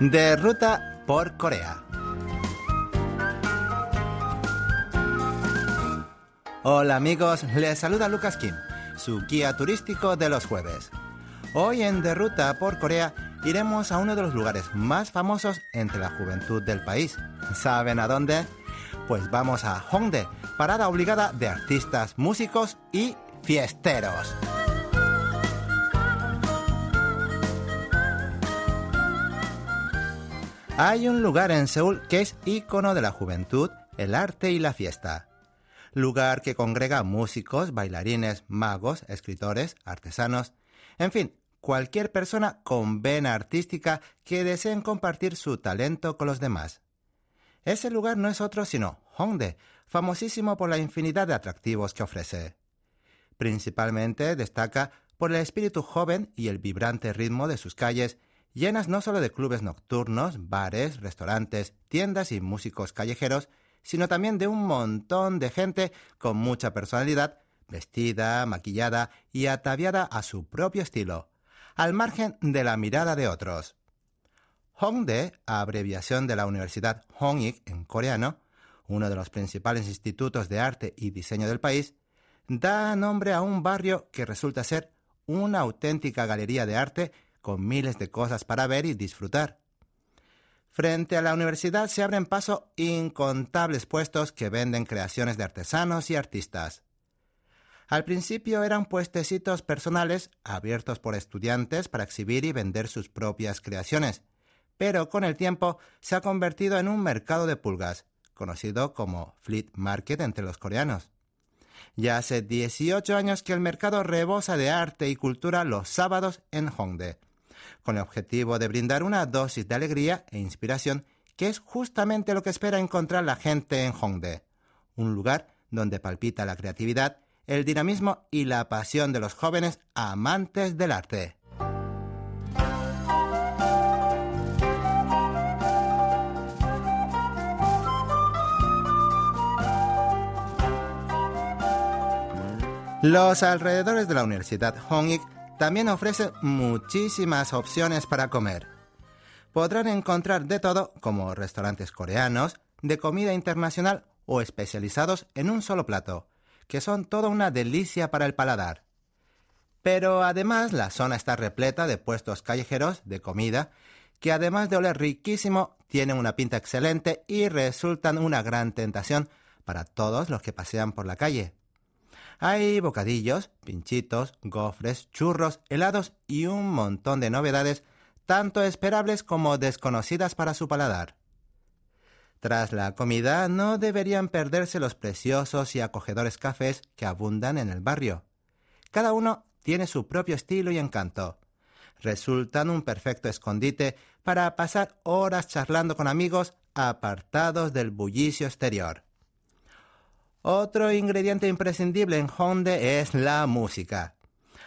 De ruta por Corea. Hola amigos, les saluda Lucas Kim, su guía turístico de los jueves. Hoy en De Ruta por Corea iremos a uno de los lugares más famosos entre la juventud del país. ¿Saben a dónde? Pues vamos a Hongdae, parada obligada de artistas, músicos y fiesteros. Hay un lugar en Seúl que es ícono de la juventud, el arte y la fiesta. Lugar que congrega músicos, bailarines, magos, escritores, artesanos, en fin, cualquier persona con vena artística que deseen compartir su talento con los demás. Ese lugar no es otro sino Hongdae, famosísimo por la infinidad de atractivos que ofrece. Principalmente destaca por el espíritu joven y el vibrante ritmo de sus calles llenas no solo de clubes nocturnos, bares, restaurantes, tiendas y músicos callejeros, sino también de un montón de gente con mucha personalidad, vestida, maquillada y ataviada a su propio estilo, al margen de la mirada de otros. Hongdae, abreviación de la Universidad Hongik en coreano, uno de los principales institutos de arte y diseño del país, da nombre a un barrio que resulta ser una auténtica galería de arte con miles de cosas para ver y disfrutar. Frente a la universidad se abren paso incontables puestos que venden creaciones de artesanos y artistas. Al principio eran puestecitos personales abiertos por estudiantes para exhibir y vender sus propias creaciones, pero con el tiempo se ha convertido en un mercado de pulgas, conocido como Fleet Market entre los coreanos. Ya hace 18 años que el mercado rebosa de arte y cultura los sábados en Hongdae, con el objetivo de brindar una dosis de alegría e inspiración que es justamente lo que espera encontrar la gente en Hongdae, un lugar donde palpita la creatividad, el dinamismo y la pasión de los jóvenes amantes del arte. Los alrededores de la Universidad Hongik también ofrece muchísimas opciones para comer. Podrán encontrar de todo, como restaurantes coreanos, de comida internacional o especializados en un solo plato, que son toda una delicia para el paladar. Pero además la zona está repleta de puestos callejeros de comida que además de oler riquísimo, tienen una pinta excelente y resultan una gran tentación para todos los que pasean por la calle. Hay bocadillos, pinchitos, gofres, churros, helados y un montón de novedades, tanto esperables como desconocidas para su paladar. Tras la comida no deberían perderse los preciosos y acogedores cafés que abundan en el barrio. Cada uno tiene su propio estilo y encanto. Resultan un perfecto escondite para pasar horas charlando con amigos apartados del bullicio exterior. Otro ingrediente imprescindible en Honde es la música.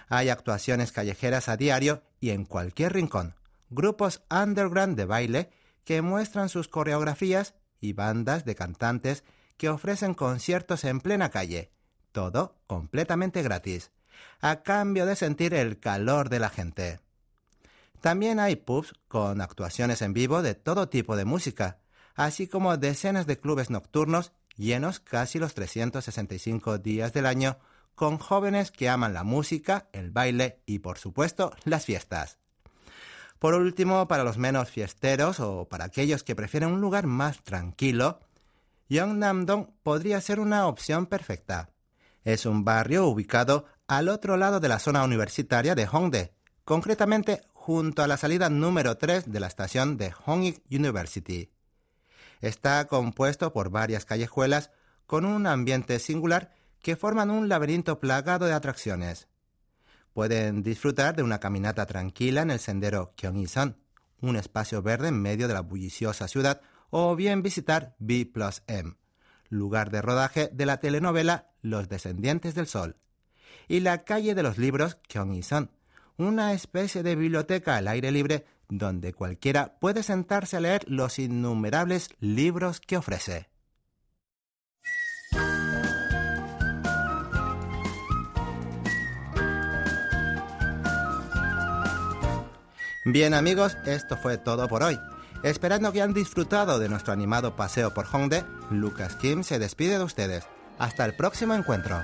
Hay actuaciones callejeras a diario y en cualquier rincón, grupos underground de baile que muestran sus coreografías y bandas de cantantes que ofrecen conciertos en plena calle, todo completamente gratis, a cambio de sentir el calor de la gente. También hay pubs con actuaciones en vivo de todo tipo de música, así como decenas de clubes nocturnos llenos casi los 365 días del año, con jóvenes que aman la música, el baile y, por supuesto, las fiestas. Por último, para los menos fiesteros o para aquellos que prefieren un lugar más tranquilo, Yeongnam-dong podría ser una opción perfecta. Es un barrio ubicado al otro lado de la zona universitaria de Hongdae, concretamente junto a la salida número 3 de la estación de Hongik University. Está compuesto por varias callejuelas con un ambiente singular que forman un laberinto plagado de atracciones. Pueden disfrutar de una caminata tranquila en el sendero Gyeonggi-san, un espacio verde en medio de la bulliciosa ciudad, o bien visitar B plus M, lugar de rodaje de la telenovela Los Descendientes del Sol, y la calle de los libros Gyeonggi-san, una especie de biblioteca al aire libre donde cualquiera puede sentarse a leer los innumerables libros que ofrece. Bien amigos, esto fue todo por hoy. Esperando que hayan disfrutado de nuestro animado paseo por Hongdae, Lucas Kim se despide de ustedes. Hasta el próximo encuentro.